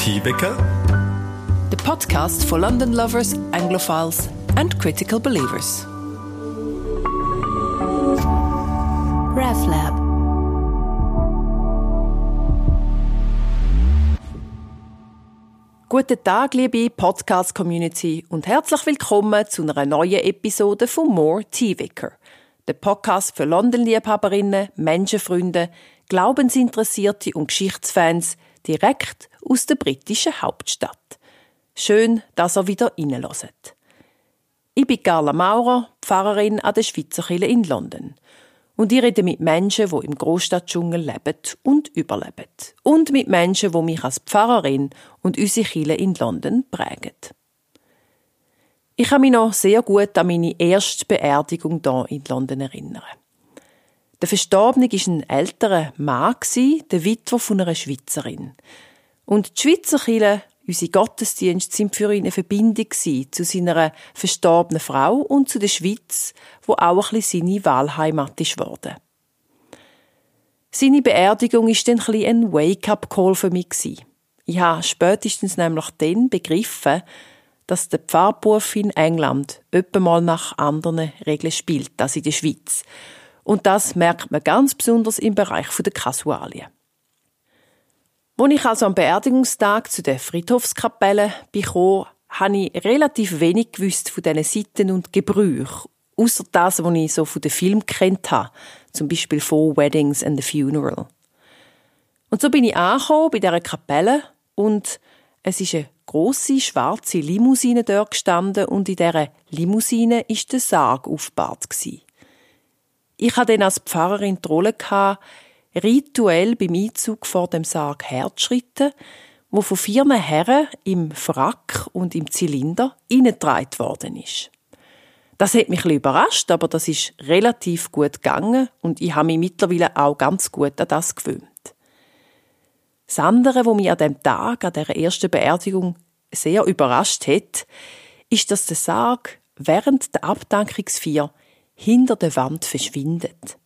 Tiebecker, the podcast for London lovers, Anglophiles, and critical believers. RevLab. Guten Tag, liebe Podcast-Community, und herzlich willkommen zu einer neuen Episode von More Tea Vicar, der Podcast für London-Liebhaberinnen, Menschenfreunde, Glaubensinteressierte und Geschichtsfans direkt aus der britischen Hauptstadt. Schön, dass ihr wieder reinhört. Ich bin Carla Maurer, Pfarrerin an der Schweizer Kirche in London. Und ich rede mit Menschen, die im Großstadtdschungel leben und überleben. Und mit Menschen, die mich als Pfarrerin und unsere Kirche in London prägen. Ich kann mich noch sehr gut an meine erste Beerdigung hier in London erinnern. Der Verstorbene war ein älterer Mann, der Witwer von einer Schweizerin. Und die Schweizer Kirche, unsere Gottesdienste, sind für ihn eine Verbindung zu seiner verstorbenen Frau und zu der Schweiz, wo auch ein bisschen seine Wahlheimat ist worden. Seine Beerdigung war dann ein, ein Wake-up-Call für mich. Ich habe spätestens nämlich dann begriffen, dass der Pfarrberuf in England öppe mal nach anderen Regeln spielt als in der Schweiz und das merkt man ganz besonders im Bereich der Kasualien. Als ich also am Beerdigungstag zu der Friedhofskapelle bekam, habe ich relativ wenig gewusst von diesen Sitten und Gebrüchen, außer das, was ich so von den Film kennt habe, zum Beispiel Four Weddings and a Funeral. Und so bin ich angekommen bei dieser Kapelle und es ist eine grosse schwarze Limousine dort gestanden und in dieser Limousine ist der Sarg aufgebahrt gewesen. Ich hatte dann als Pfarrerin die Rolle, rituell beim Einzug vor dem Sarg herzuschreiten, wo von vier Herren im Frack und im Zylinder eingetragen worden ist. Das hat mich ein überrascht, aber das ist relativ gut gegangen und ich habe mich mittlerweile auch ganz gut an das gewöhnt. Das andere, was mich an dem Tag, an der ersten Beerdigung sehr überrascht hat, ist, dass der Sarg während der Abdankungsfeier hinter der Wand verschwindet.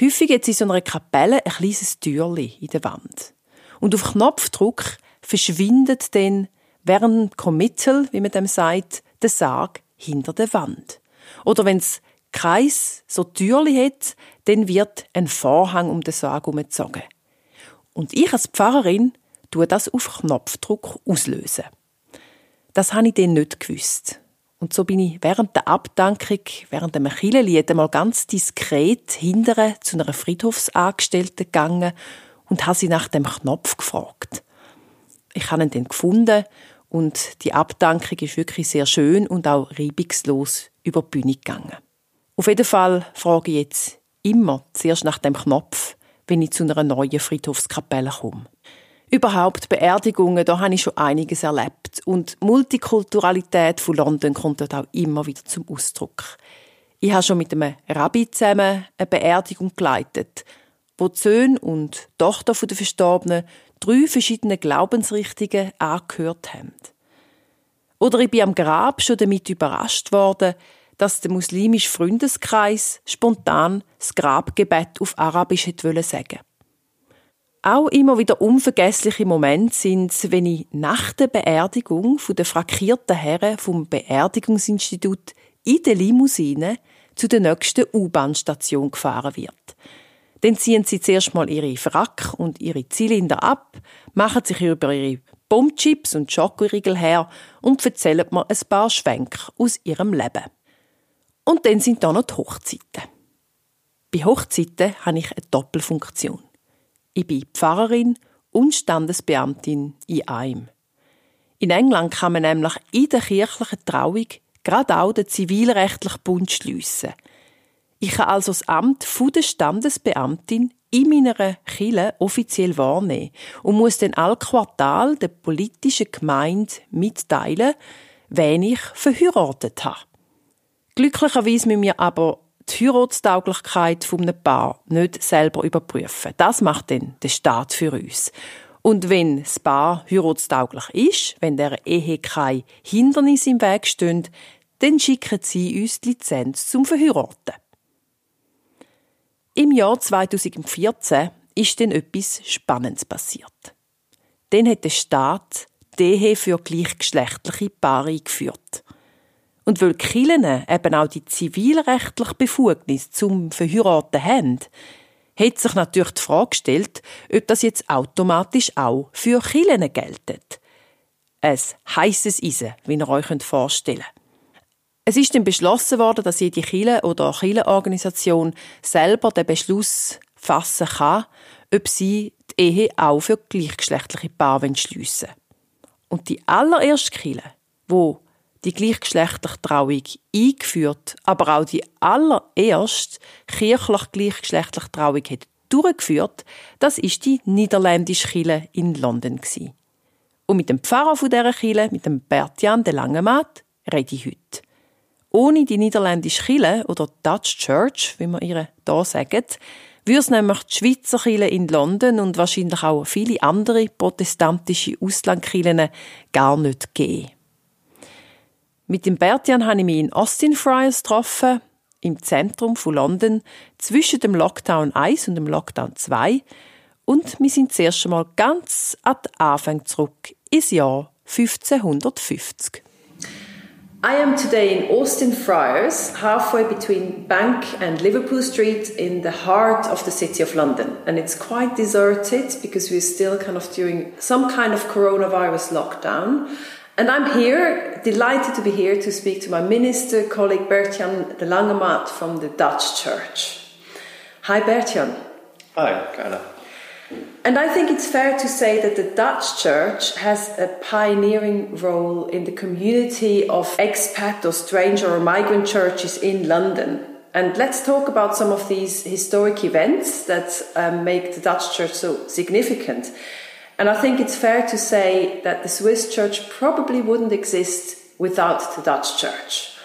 Häufig hat in so einer Kapelle ein kleines Türchen in der Wand. Und auf Knopfdruck verschwindet dann während Committal, wie man dem sagt, der Sarg hinter der Wand. Oder wenn es Kreis so Türli hat, dann wird ein Vorhang um den Sarg umgezogen. Und ich als Pfarrerin tue das auf Knopfdruck auslösen. Das habe ich dann nicht gewusst. Und so bin ich während der Abdankung, während dem Achillelied einmal ganz diskret hinterher zu einer Friedhofsangestellten gegangen und habe sie nach dem Knopf gefragt. Ich habe ihn dann gefunden und die Abdankung ist wirklich sehr schön und auch reibungslos über die Bühne gegangen. Auf jeden Fall frage ich jetzt immer zuerst nach dem Knopf, wenn ich zu einer neuen Friedhofskapelle komme. Überhaupt Beerdigungen, da habe ich schon einiges erlebt. Und Multikulturalität von London kommt dort auch immer wieder zum Ausdruck. Ich habe schon mit einem Rabbi zusammen eine Beerdigung geleitet, wo die Söhne und die Tochter der Verstorbenen drei verschiedene Glaubensrichtungen angehört haben. Oder ich bin am Grab schon damit überrascht worden, dass der muslimische Freundeskreis spontan das Grabgebet auf Arabisch hätte sagen auch immer wieder unvergessliche Momente sind, wenn ich nach der Beerdigung von der frackierten Herren vom Beerdigungsinstitut in der Limousine zu der nächsten U-Bahn-Station gefahren wird. Dann ziehen sie zuerst mal ihre Frack und ihre Zylinder ab, machen sich über ihre Bombchips und Schokoriegel her und erzählen mir ein paar Schwenk aus ihrem Leben. Und dann sind da noch die Hochzeiten. Bei Hochzeiten habe ich eine Doppelfunktion. Ich bin Pfarrerin und Standesbeamtin in einem. In England kann man nämlich in der kirchlichen Trauung gerade auch den zivilrechtlichen Bund schliessen. Ich kann also das Amt der Standesbeamtin in meiner Kirche offiziell wahrnehmen und muss dann all Quartal der politischen Gemeinde mitteilen, wen ich verheiratet habe. Glücklicherweise müssen wir aber die Heiratstauglichkeit von einem Paar nicht selber überprüfen. Das macht dann der Staat für uns. Und wenn das Paar heiratstauglich ist, wenn der Ehe kein Hindernis im Weg steht, dann schicken sie uns die Lizenz zum Verheiraten. Im Jahr 2014 ist dann etwas Spannendes passiert. dann hat der Staat die Ehe für gleichgeschlechtliche Paare eingeführt. Und weil die eben auch die zivilrechtliche Befugnis zum Verheiraten haben, hat sich natürlich die Frage gestellt, ob das jetzt automatisch auch für Kirchen geltet. Ein heißes Eisen, wie ihr euch vorstellen könnt. Es ist dann beschlossen worden, dass jede Kirche oder Kirchenorganisation selber den Beschluss fassen kann, ob sie die Ehe auch für gleichgeschlechtliche Paare schliessen Und die allererste Kirche, wo die gleichgeschlechtliche Trauung eingeführt, aber auch die allererste kirchlich gleichgeschlechtliche Trauung hat durchgeführt, das ist die niederländische Kirche in London Und mit dem Pfarrer von dieser Kirche, mit dem Bertjan de Langemaat, rede ich heute. Ohne die niederländische Kirche oder Dutch Church, wie man ihre da sagt, würde es nämlich die Schweizer Kirche in London und wahrscheinlich auch viele andere protestantische Auslandkirchen gar nicht geben. Mit dem Bertian habe ich mich in Austin Friars getroffen, im Zentrum von London, zwischen dem Lockdown 1 und dem Lockdown 2. Und wir sind zuerst einmal ganz an den Anfang zurück, ins Jahr 1550. I am today in Austin Friars, halfway between Bank and Liverpool Street in the heart of the city of London. And it's quite deserted because we're still kind of during some kind of coronavirus lockdown. And I'm here, delighted to be here to speak to my minister, colleague Bertjan de Langemaat from the Dutch Church. Hi, Bertjan. Hi, Carla. And I think it's fair to say that the Dutch Church has a pioneering role in the community of expat or stranger or migrant churches in London. And let's talk about some of these historic events that um, make the Dutch Church so significant. And I think it's fair to say that the Swiss church probably wouldn't exist without the Dutch church.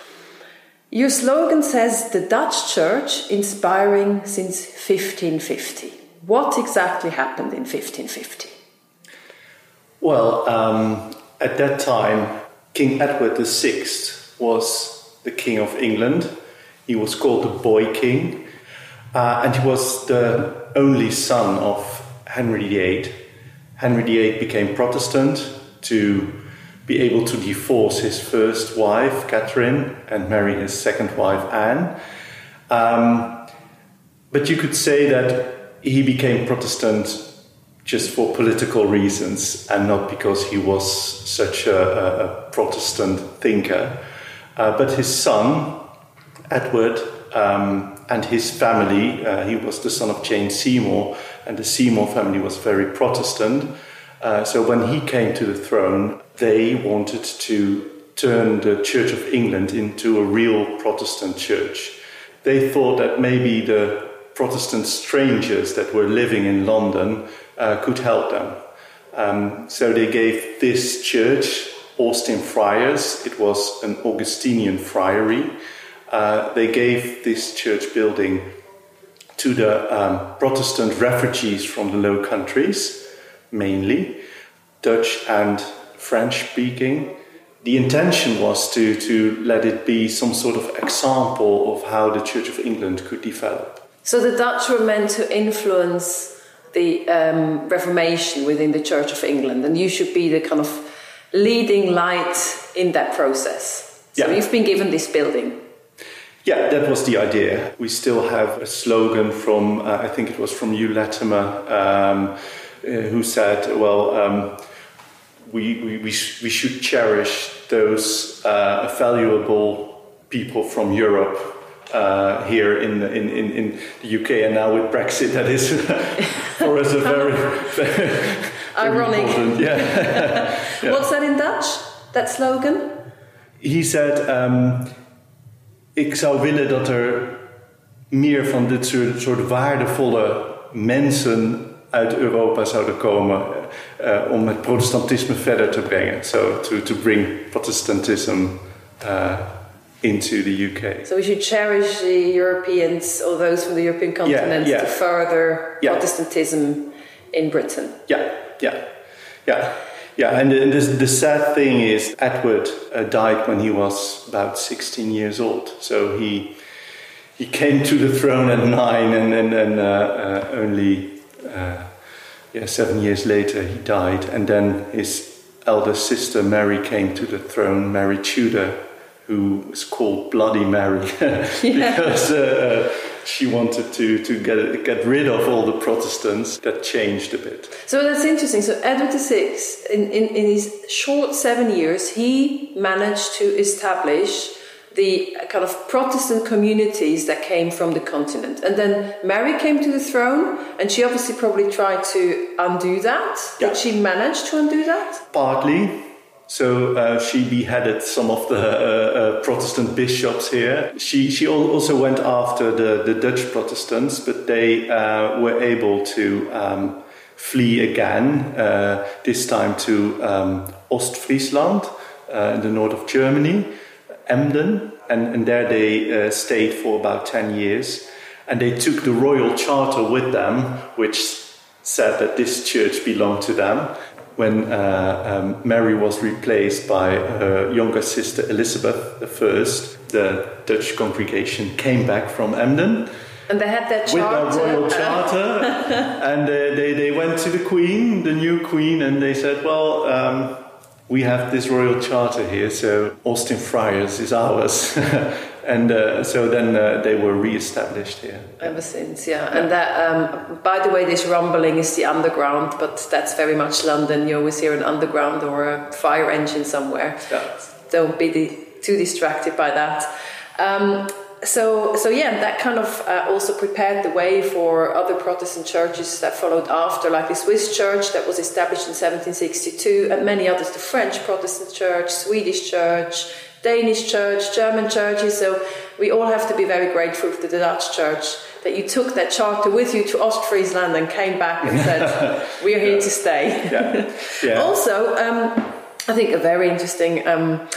Your slogan says the Dutch church inspiring since 1550. What exactly happened in 1550? Well, um, at that time, King Edward VI was the King of England. He was called the Boy King, uh, and he was the only son of Henry VIII Henry VIII became Protestant to be able to divorce his first wife, Catherine, and marry his second wife, Anne. Um, but you could say that he became Protestant just for political reasons and not because he was such a, a, Protestant thinker. Uh, but his son, Edward, um, and his family, uh, he was the son of Jane Seymour, and the Seymour family was very Protestant. Uh, so when he came to the throne, they wanted to turn the Church of England into a real Protestant church. They thought that maybe the Protestant strangers that were living in London uh, could help them. Um, so they gave this church, Austin Friars, it was an Augustinian friary. Uh, they gave this church building to the um, Protestant refugees from the Low Countries, mainly Dutch and French speaking. The intention was to, to let it be some sort of example of how the Church of England could develop. So the Dutch were meant to influence the um, Reformation within the Church of England, and you should be the kind of leading light in that process. So yeah. you've been given this building. Yeah, that was the idea. We still have a slogan from, uh, I think it was from Hugh Latimer, um, uh, who said, well, um, we, we, we, sh- we, should cherish those uh, valuable people from Europe uh, here in, in, in, in, the UK, and now with Brexit, that is for us a very, very ironic. Yeah. yeah. What's that in Dutch? That slogan? He said. Um, ik zou willen dat er meer van dit soort, soort waardevolle mensen uit Europa zouden komen uh, om het protestantisme verder te brengen. So to, to bring Protestantism uh, into the UK. So we should cherish the Europeans or those from the European continent yeah, yeah. to further yeah. Protestantism in Britain. Yeah, yeah, yeah. Yeah, and the, the, the sad thing is, Edward uh, died when he was about 16 years old. So he he came to the throne at nine and, then and uh, uh, only uh, yeah, seven years later he died, and then his elder sister Mary came to the throne, Mary Tudor, who was called Bloody Mary. Because uh, she wanted to, to get, get rid of all the Protestants. That changed a bit. So that's interesting. So Edward VI, in, in, in his short seven years, he managed to establish the kind of Protestant communities that came from the continent. And then Mary came to the throne, and she obviously probably tried to undo that. Yeah. Did she manage to undo that? Partly. So uh, she beheaded some of the uh, uh, Protestant bishops here. She, she also went after the, the Dutch Protestants, but they uh, were able to um, flee again, uh, this time to um, Ostfriesland uh, in the north of Germany. Emden, and, and there they stayed for about 10 years. And they took the royal charter with them, which said that this church belonged to them. When uh, um, Mary was replaced by her younger sister Elizabeth I, the Dutch congregation came back from Emden And they had that with charter. their royal charter, and uh, they, they went to the queen, the new queen, and they said, "Well, um, we have this royal charter here, so Austin Friars is ours." and uh, so then uh, they were re-established here. Ever since, yeah. And that, um, by the way, this rumbling is the underground, but that's very much London. You always hear an underground or a fire engine somewhere. Yeah. Don't be the, too distracted by that. Um, so, so yeah, that kind of uh, also prepared the way for other Protestant churches that followed after, like the Swiss church that was established in 1762, and many others, the French Protestant church, Swedish church, Danish church, German churches. So we all have to be very grateful to the Dutch church that you took that charter with you to Ostfriesland and came back and said, "We're here to stay." Yeah. Yeah. also, um, I think a very interesting um,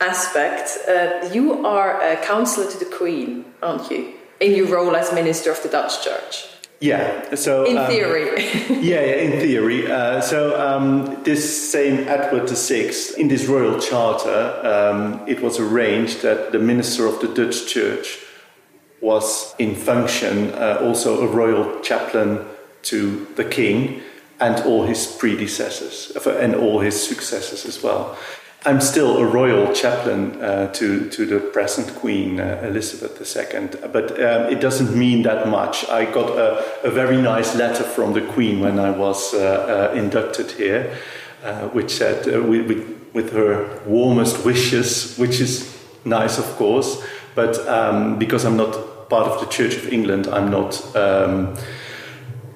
aspect. Uh, you are a counselor to the Queen, aren't you? In your role as minister of the Dutch Church. Yeah. So In um, theory. yeah, yeah, in theory. Uh, so um, this same Edward VI, in this royal charter, um, it was arranged that the minister of the Dutch Church was in function uh, also a royal chaplain to the king and all his predecessors uh, and all his successors as well. I'm still a royal chaplain uh, to, to the present Queen uh, Elizabeth II, but um, it doesn't mean that much. I got a, a very nice letter from the Queen when I was uh, uh, inducted here, uh, which said, uh, with, with, with her warmest wishes, which is nice, of course, but um, because I'm not part of the Church of England, I'm not. Um,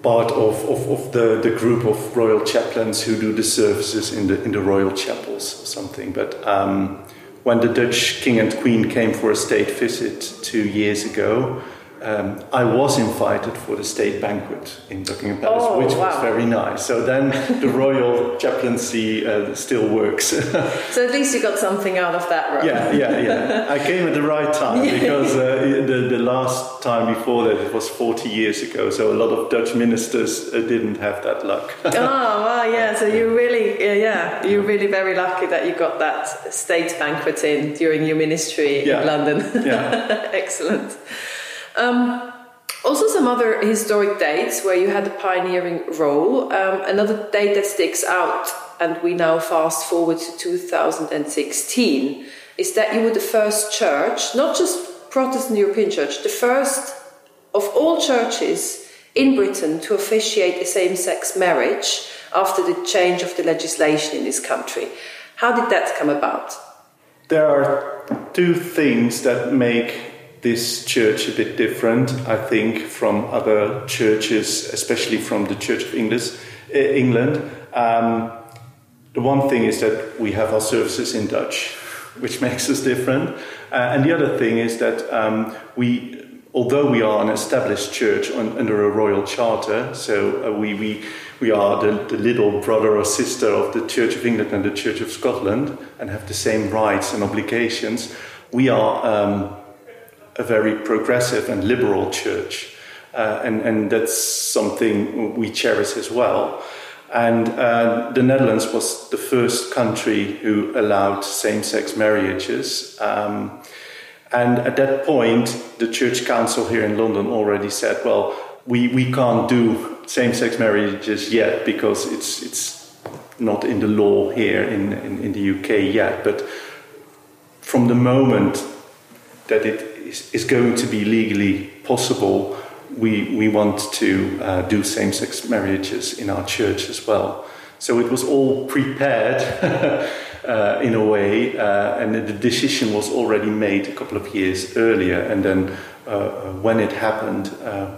part of, of, of the, the group of royal chaplains who do the services in the, in the royal chapels or something. But um, when the Dutch king and queen came for a state visit two years ago, um, I was invited for the state banquet in Buckingham Palace, Oh, which was very nice. So then the royal chaplaincy uh, still works. so at least you got something out of that, right? yeah, yeah, yeah. I came at the right time because uh, the, the last time before that it was 40 years ago. So a lot of Dutch ministers uh, didn't have that luck. oh wow, yeah. So you really, yeah, yeah, you're really very lucky that you got that state banquet in during your ministry Yeah. in London. yeah. Excellent. Um, also, some other historic dates where you had a pioneering role. Um, another date that sticks out, and we now fast forward to 2016, is that you were the first church, not just Protestant European church, the first of all churches in Britain to officiate a same sex marriage after the change of the legislation in this country. How did that come about? There are two things that make this church a bit different, I think, from other churches, especially from the Church of uh, England. Um, the one thing is that we have our services in Dutch, which makes us different. Uh, and the other thing is that um, we, although we are an established church on, under a royal charter, so uh, we, we, we are the, the little brother or sister of the Church of England and the Church of Scotland and have the same rights and obligations, we are um, a very progressive and liberal church. Uh, and, and that's something we cherish as well. And uh, the Netherlands was the first country who allowed same sex marriages. Um, and at that point, the Church Council here in London already said, well, we, we can't do same-sex marriages yet because it's it's not in the law here in, in, in the UK yet. But from the moment that it is, is going to be legally possible, we, we want to uh, do same sex marriages in our church as well. So it was all prepared uh, in a way, uh, and the decision was already made a couple of years earlier. And then uh, uh, when it happened, uh,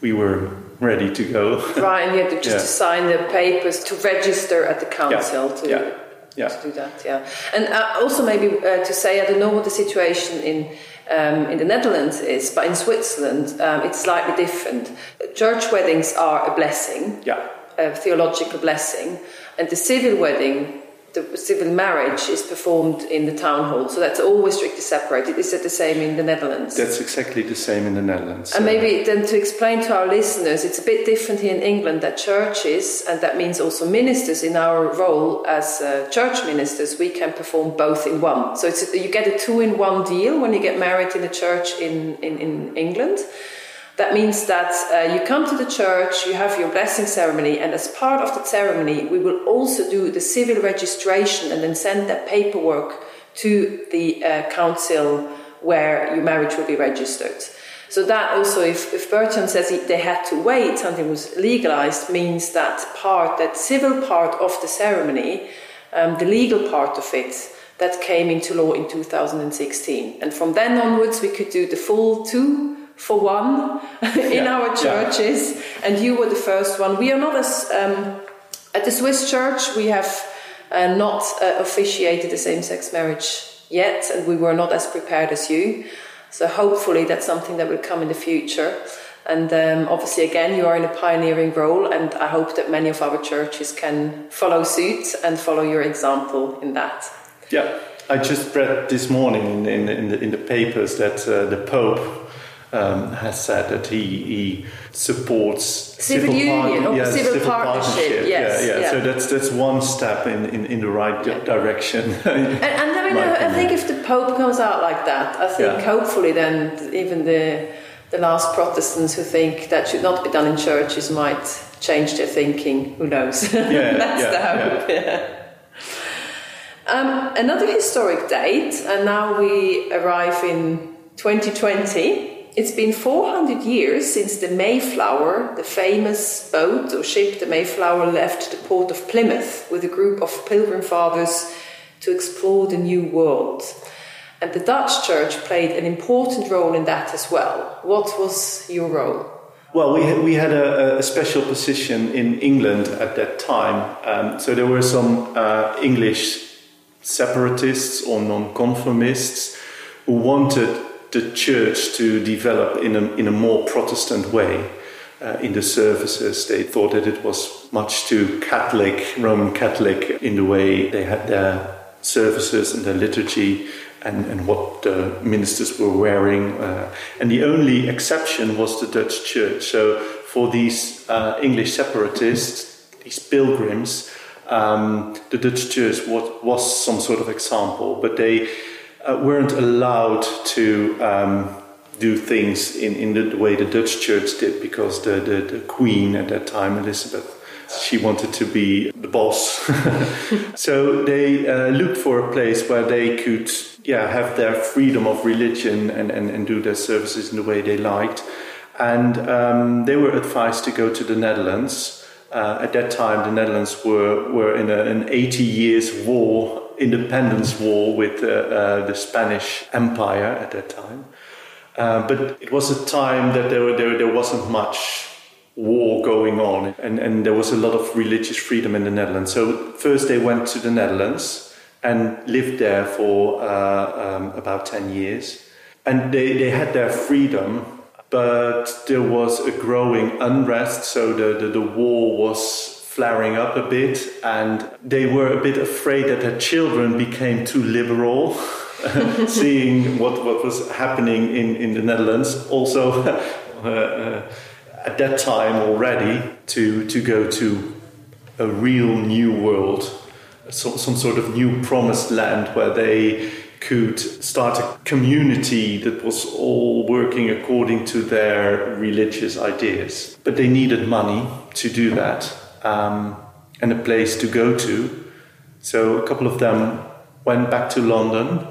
we were ready to go. right, and you had to just Yeah. sign the papers to register at the council to, yeah, yeah. to do that. Yeah, and uh, also maybe uh, to say I don't know what the situation in. Um, in the Netherlands is, but in Switzerland um, it's slightly different. Church weddings are a blessing, Yeah. a theological blessing, and the civil wedding, the civil marriage, is performed in the town hall. So that's always strictly separated. Is it the same in the Netherlands? That's exactly the same in the Netherlands. And maybe then to explain to our listeners, it's a bit different here in England that churches, and that means also ministers in our role as uh, church ministers, we can perform both in one. So it's you get a two in one deal when you get married in a church in, in, in England. That means that uh, you come to the church, you have your blessing ceremony, and as part of the ceremony, we will also do the civil registration and then send that paperwork to the uh, council where your marriage will be registered. So that also, if, if Bertjan says he- they had to wait, something was legalized, means that part, that civil part of the ceremony, um, the legal part of it, that came into law in 2016. And from then onwards, we could do the full two for one in Yeah, our yeah. churches. And you were the first one. We are not as, um, at the Swiss church, we have uh, not uh, officiated a same sex marriage yet, and we were not as prepared as you. So hopefully that's something that will come in the future. And um, obviously, again, you are in a pioneering role, and I hope that many of our churches can follow suit and follow your example in that. Yeah, I just read this morning in, in, in, the, in the papers that uh, the Pope um, has said that he, he supports Civil union or yeah, civil partnership, yes, yeah, yeah. yeah. So that's that's one step in, in, in the right Yeah. direction. And, and I mean, I, I think if the Pope comes out like that, I think hopefully then even the the last Protestants who think that should not be done in churches might change their thinking. Who knows? Yeah, That's yeah, the hope. Yeah. Um, another historic date, and now we arrive in 2020. It's been 400 years since the Mayflower, the famous boat or ship, the Mayflower, left the port of Plymouth with a group of pilgrim fathers to explore the New World. And the Dutch church played an important role in that as well. What was your role? Well, we had, we had a, a special position in England at that time. Um, so there were some uh, English separatists or nonconformists who wanted the church to develop in a, in a more Protestant way. Uh, in the services, they thought that it was much too Catholic, Roman Catholic, in the way they had their services and their liturgy and, and what the ministers were wearing. Uh, and the only exception was the Dutch church. So for these uh, English separatists, these pilgrims, um, the Dutch church was, was some sort of example, but they uh, weren't allowed to um, do things in, in the way the Dutch church did because the, the, the queen at that time, Elizabeth, she wanted to be the boss. so they uh, looked for a place where they could yeah, have their freedom of religion and, and, and do their services in the way they liked. And um, they were advised to go to the Netherlands. Uh, at that time, the Netherlands were, were in a, an 80 years war, independence war with uh, uh, the Spanish Empire at that time. Uh, but it was a time that there, there, there wasn't much war going on, and, and there was a lot of religious freedom in the Netherlands. So, first they went to the Netherlands and lived there for uh, um, about 10 years. And they, they had their freedom, but there was a growing unrest, so the, the, the war was flaring up a bit, and they were a bit afraid that their children became too liberal. seeing what, what was happening in, in the Netherlands, also uh, uh, at that time already to, to go to a real new world, some, some sort of new promised land where they could start a community that was all working according to their religious ideas. But they needed money to do that um, and a place to go to. So a couple of them went back to London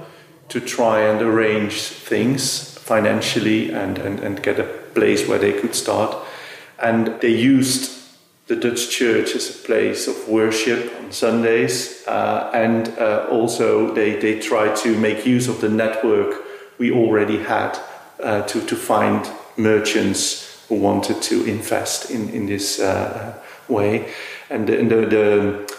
to try and arrange things financially and, and, and get a place where they could start. And they used the Dutch church as a place of worship on Sundays, uh, and uh, also they, they try to make use of the network we already had uh, to, to find merchants who wanted to invest in, in this uh, way. And the, the, the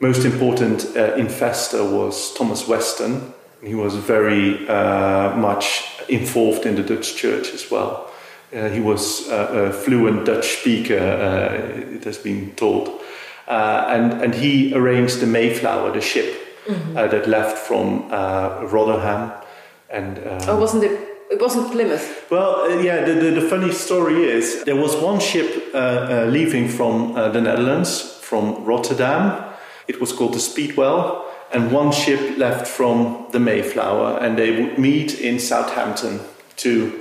most important uh, investor was Thomas Weston. He was very uh, much involved in the Dutch church as well. Uh, he was uh, a fluent Dutch speaker, uh, it has been told. Uh, and, and he arranged the Mayflower, the ship mm-hmm. that left from Rotherhithe. And, oh, wasn't it? It wasn't Plymouth. Well, uh, yeah, the, the, the, funny story is there was one ship uh, uh, leaving from the Netherlands, from Rotterdam. It was called the Speedwell and one ship left from the Mayflower, and they would meet in Southampton to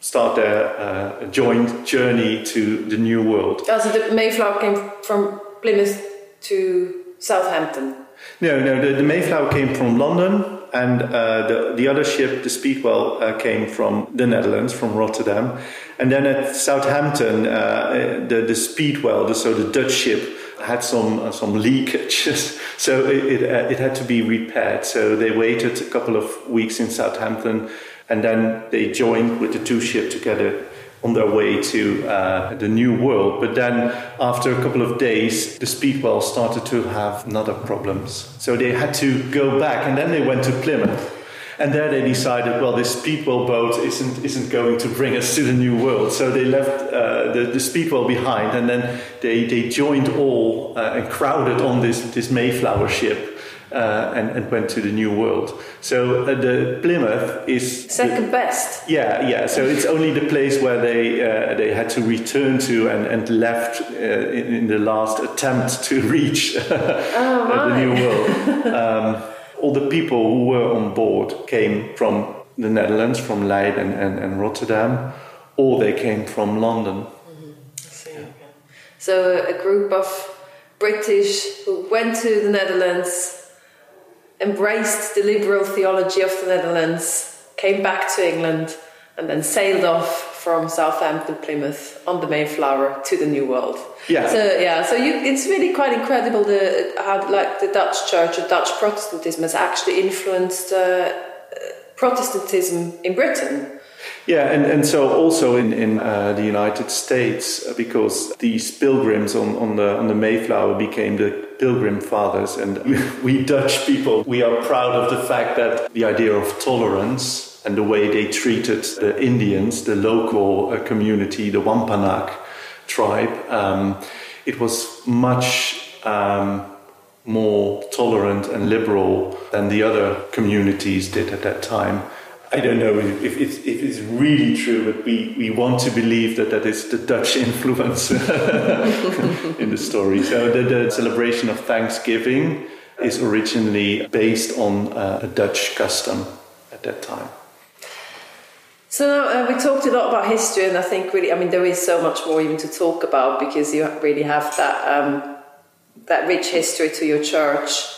start their uh, joint journey to the new world. Oh, so the Mayflower came from Plymouth to Southampton? No, no, the, the Mayflower came from London, and uh, the, the other ship, the Speedwell, uh, came from the Netherlands, from Rotterdam. And then at Southampton, uh, the, the Speedwell, the, so the Dutch ship, had some uh, some leakages, so it, it, uh, it had to be repaired. So they waited a couple of weeks in Southampton and then they joined with the two ships together on their way to uh, the new world. But then, after a couple of days, the Speedwell started to have other problems. So they had to go back, and then they went to Plymouth. And there they decided, well, this Speedwell boat isn't, isn't going to bring us to the new world. So they left uh, the, the Speedwell behind, and then they, they joined all uh, and crowded on this, this Mayflower ship uh, and, and, went to the New World. So uh, the Plymouth is second the, best. Yeah, yeah. So it's only the place where they uh, they had to return to and, and left uh, in, in, the last attempt to reach oh, the New World. Um, all the people who were on board came from the Netherlands, from Leiden and, and Rotterdam, or they came from London. Mm-hmm. So a group of British who went to the Netherlands embraced the liberal theology of the Netherlands, came back to England, and then sailed off from Southampton, Plymouth on the Mayflower to the New World. Yeah. So yeah, so you, it's really quite incredible the how like the Dutch Church or Dutch Protestantism has actually influenced uh, Protestantism in Britain. Yeah, and, and so also in, in uh, the United States, uh, because these pilgrims on, on, the, on the Mayflower became the pilgrim fathers. And we Dutch people, we are proud of the fact that the idea of tolerance and the way they treated the Indians, the local uh, community, the Wampanoag tribe, um, it was much um, more tolerant and liberal than the other communities did at that time. I don't know if, if, it's, if it's really true, but we, we want to believe that that is the Dutch influence in the story. So the, the, celebration of Thanksgiving is originally based on uh, a Dutch custom at that time. So uh, we talked a lot about history, and I think really, I mean, there is so much more even to talk about because you really have that um, that rich history to your church.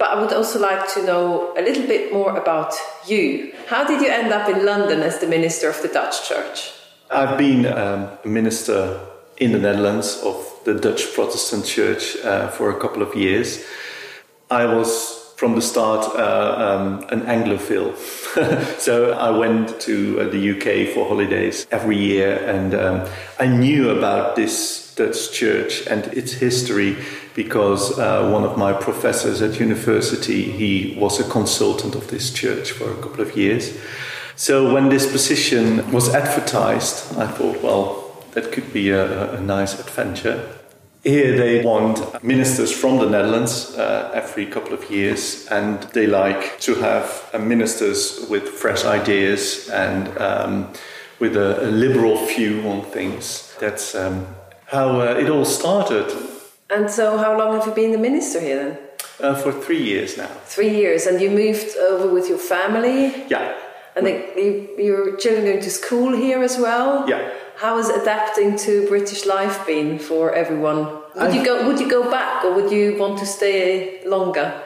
But I would also like to know a little bit more about you. How did you end up in London as the minister of the Dutch Church? I've been um, a minister in the Netherlands of the Dutch Protestant Church uh, for a couple of years. I was from the start uh, um, an Anglophile. so I went to uh, the UK for holidays every year and um, I knew about this Dutch church and its history because uh, one of my professors at university he was a consultant of this church for a couple of years so when this position was advertised i thought well that could be a, a nice adventure here they want ministers from the Netherlands uh, every couple of years, and they like to have uh, ministers with fresh ideas and um, with a, a, liberal view on things. That's um, how uh, it all started. And so, how long have you been the minister here then? Uh, for three years now. Three years, and you moved over with your family. Yeah. And they, you, your children going to school here as well. Yeah. How has adapting to British life been for everyone? Would you go? Would you go back, or would you want to stay longer?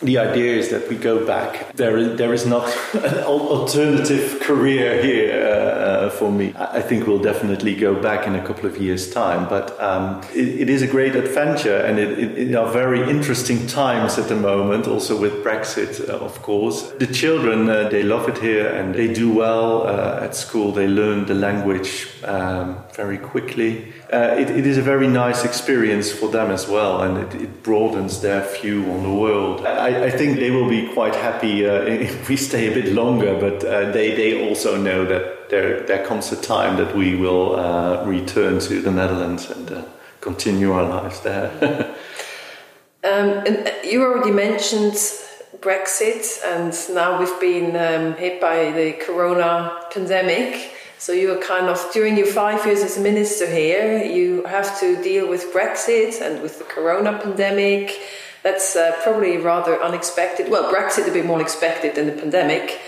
The idea is that we go back. There is, there is not an alternative career here uh, for me. I think we'll definitely go back in a couple of years' time, but um, it, it is a great adventure and it, it, it, are very interesting times at the moment, also with Brexit, uh, of course. The children, uh, they love it here and they do well uh, at school. They learn the language um, very quickly. Uh, it, it is a very nice experience for them as well, and it, it broadens their view on the world. I, I, think they will be quite happy uh, if we stay a bit longer, but uh, they, they also know that there, there comes a time that we will uh, return to the Netherlands and uh, continue our lives there. um, and you already mentioned Brexit, and now we've been um, hit by the corona pandemic. So you are kind of during your five years as a minister here, you have to deal with Brexit and with the Corona pandemic. That's uh, probably rather unexpected. Well, Brexit a bit more expected than the pandemic.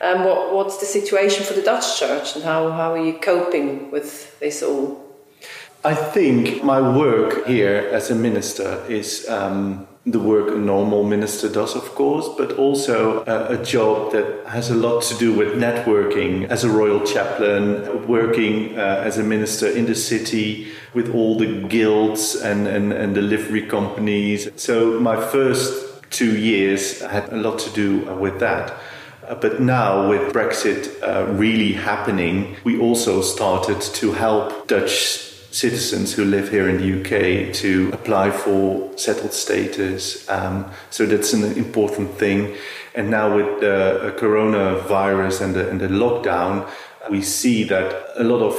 Um, what, what's the situation for the Dutch Church, and how, how are you coping with this all? I think my work here as a minister is um, the work a normal minister does, of course, but also a, a, job that has a lot to do with networking as a royal chaplain, working uh, as a minister in the city with all the guilds and, and, and the livery companies. So my first two years had a lot to do with that. Uh, but now, with Brexit uh, really happening, we also started to help Dutch citizens who live here in the UK to apply for settled status. Um, so that's an important thing. And now with the coronavirus and the, and the lockdown, we see that a lot of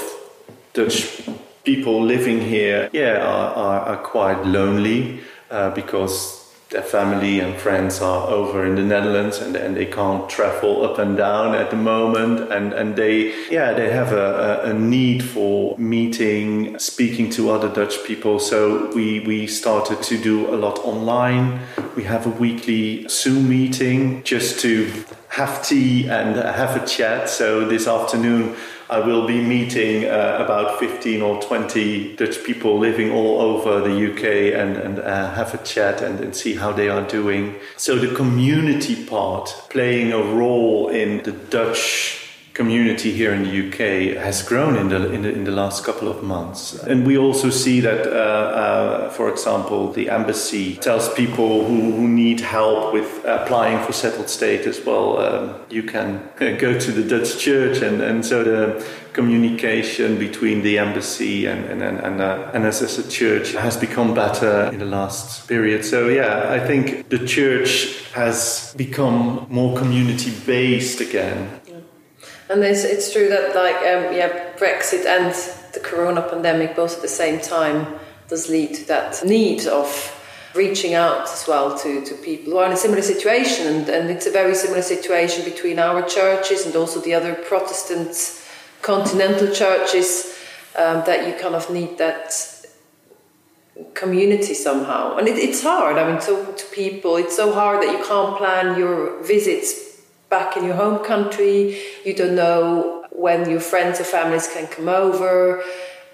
Dutch people living here, yeah, are, are, are quite lonely uh, because their family and friends are over in the Netherlands and, and they can't travel up and down at the moment and, and they yeah they have a, a, need for meeting speaking to other Dutch people. So we we started to do a lot online. We have a weekly Zoom meeting just to have tea and have a chat. So this afternoon I will be meeting uh, about 15 or 20 Dutch people living all over the UK and, and uh, have a chat and, and, see how they are doing. So, the community part playing a role in the Dutch community here in the UK has grown in the, in the, in the last couple of months. And we also see that, uh, uh, for example, the embassy tells people who, who need help with applying for settled status, well, um, you can go to the Dutch church. And, and so the communication between the embassy and, and, and, and, uh, and us as a church has become better in the last period. So, yeah, I think the church has become more community based again. And it's, true that like um, yeah, Brexit and the Corona pandemic both at the same time does lead to that need of reaching out as well to, to people who are in a similar situation. And, and it's a very similar situation between our churches and also the other Protestant continental churches um, that you kind of need that community somehow. And it, it's hard. I mean to, to people it's so hard that you can't plan your visits back in your home country. You don't know when your friends or families can come over.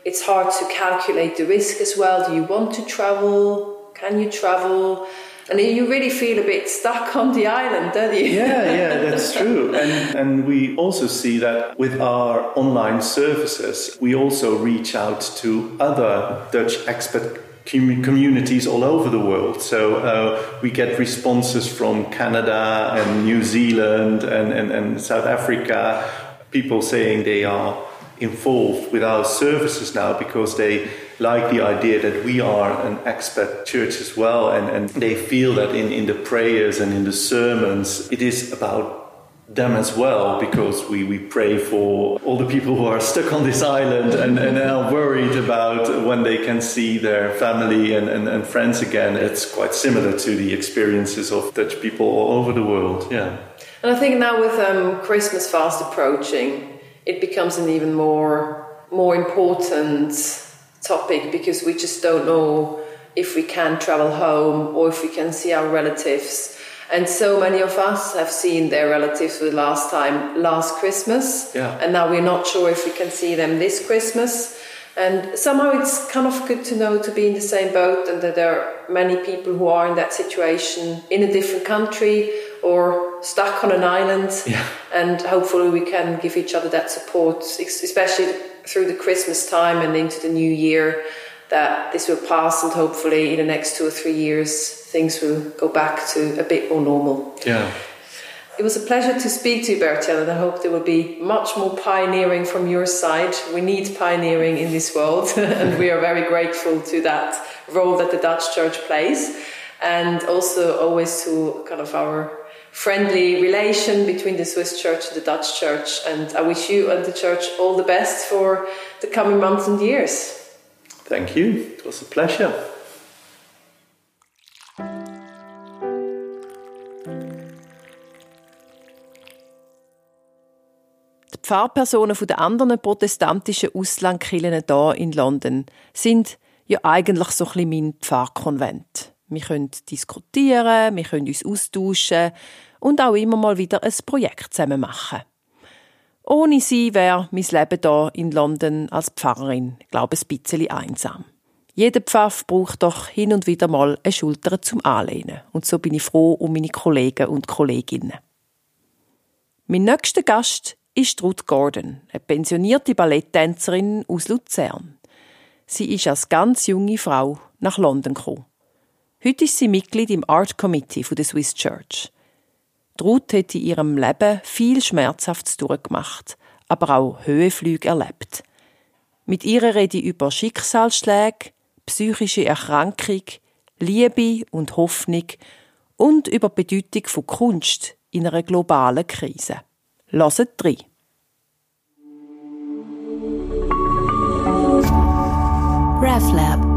It's hard to calculate the risk as well. Do you want to travel? Can you travel? And you really feel a bit stuck on the island, don't you? Yeah, yeah, that's true. And, and we also see that with our online services, we also reach out to other Dutch expat communities all over the world. So uh, we get responses from Canada and New Zealand and, and, and South Africa, people saying they are involved with our services now because they like the idea that we are an expat church as well and, and they feel that in, in the prayers and in the sermons it is about them as well because we, we pray for all the people who are stuck on this island and, and are worried about when they can see their family and, and, and friends again. It's quite similar to the experiences of Dutch people all over the world. Yeah. And I think now with um, Christmas fast approaching, it becomes an even more more important topic because we just don't know if we can travel home or if we can see our relatives. And so many of us have seen their relatives for the last time last Christmas. Yeah. And now we're not sure if we can see them this Christmas. And somehow it's kind of good to know to be in the same boat and that there are many people who are in that situation in a different country or stuck on an island. Yeah. And hopefully we can give each other that support, especially through the Christmas time and into the new year, that this will pass and hopefully in the next two or three years things will go back to a bit more normal. Yeah. It was a pleasure to speak to you, Bertjan, and I hope there will be much more pioneering from your side. We need pioneering in this world, and we are very grateful to that role that the Dutch Church plays, and also always to kind of our friendly relation between the Swiss Church and the Dutch Church. And I wish you and the Church all the best for the coming months and years. Thank you. It was a pleasure. Die Pfarrpersonen der anderen protestantischen Auslandkirchen hier in London sind ja eigentlich so ein bisschen mein Pfarrkonvent. Wir können diskutieren, wir können uns austauschen und auch immer mal wieder ein Projekt zusammen machen. Ohne sie wäre mein Leben hier in London als Pfarrerin, glaube ich, ein bisschen einsam. Jeder Pfaff braucht doch hin und wieder mal eine Schulter zum Anlehnen. Und so bin ich froh um meine Kollegen und Kolleginnen. Mein nächster Gast ist Ruth Gordon, eine pensionierte Balletttänzerin aus Luzern. Sie ist als ganz junge Frau nach London gekommen. Heute ist sie Mitglied im Art Committee der Swiss Church. Ruth hat in ihrem Leben viel Schmerzhaftes durchgemacht, aber auch Höhenflüge erlebt. Mit ihr rede ich über Schicksalsschläge, psychische Erkrankung, Liebe und Hoffnung und über die Bedeutung von Kunst in einer globalen Krise. Hört rein. RefLab